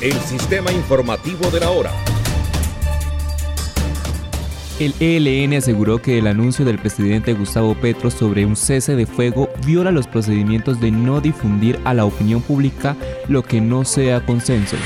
el sistema informativo de la hora. El ELN aseguró que el anuncio del presidente Gustavo Petro sobre un cese de fuego viola los procedimientos de no difundir a la opinión pública lo que no sea consenso.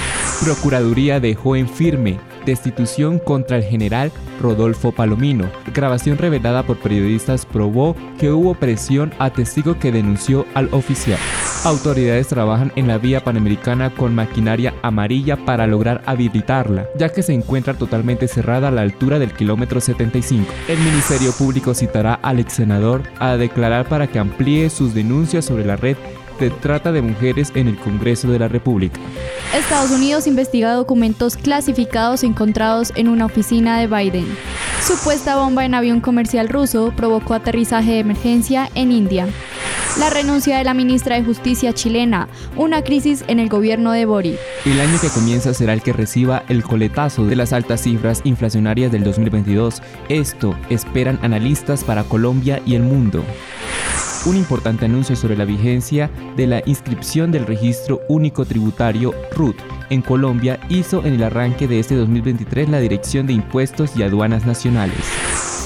Procuraduría dejó en firme destitución contra el general Rodolfo Palomino. Grabación revelada por periodistas probó que hubo presión a testigo que denunció al oficial. Autoridades trabajan en la vía panamericana con maquinaria amarilla para lograr habilitarla, ya que se encuentra totalmente cerrada a la altura del kilómetro 75. El Ministerio Público citará al ex senador a declarar para que amplíe sus denuncias sobre la red de trata de mujeres en el Congreso de la República. Estados Unidos investiga documentos clasificados encontrados en una oficina de Biden. Supuesta bomba en avión comercial ruso provocó aterrizaje de emergencia en India. La renuncia de la ministra de Justicia chilena, una crisis en el gobierno de Boric. El año que comienza será el que reciba el coletazo de las altas cifras inflacionarias del 2022. Esto esperan analistas para Colombia y el mundo un importante anuncio sobre la vigencia de la inscripción del registro único tributario RUT en Colombia hizo en el arranque de este 2023 la Dirección de Impuestos y Aduanas Nacionales.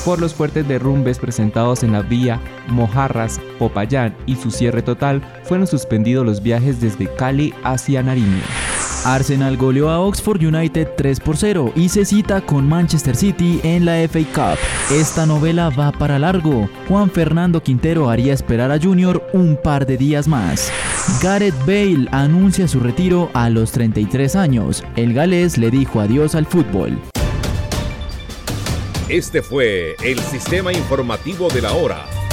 Por los fuertes derrumbes presentados en la vía Mojarras, Popayán y su cierre total, fueron suspendidos los viajes desde Cali hacia Nariño. Arsenal goleó a Oxford United 3 por 0 y se cita con Manchester City en la FA Cup. Esta novela va para largo. Juan Fernando Quintero haría esperar a Junior un par de días más. Gareth Bale anuncia su retiro a los 33 años. El galés le dijo adiós al fútbol. Este fue el sistema informativo de la hora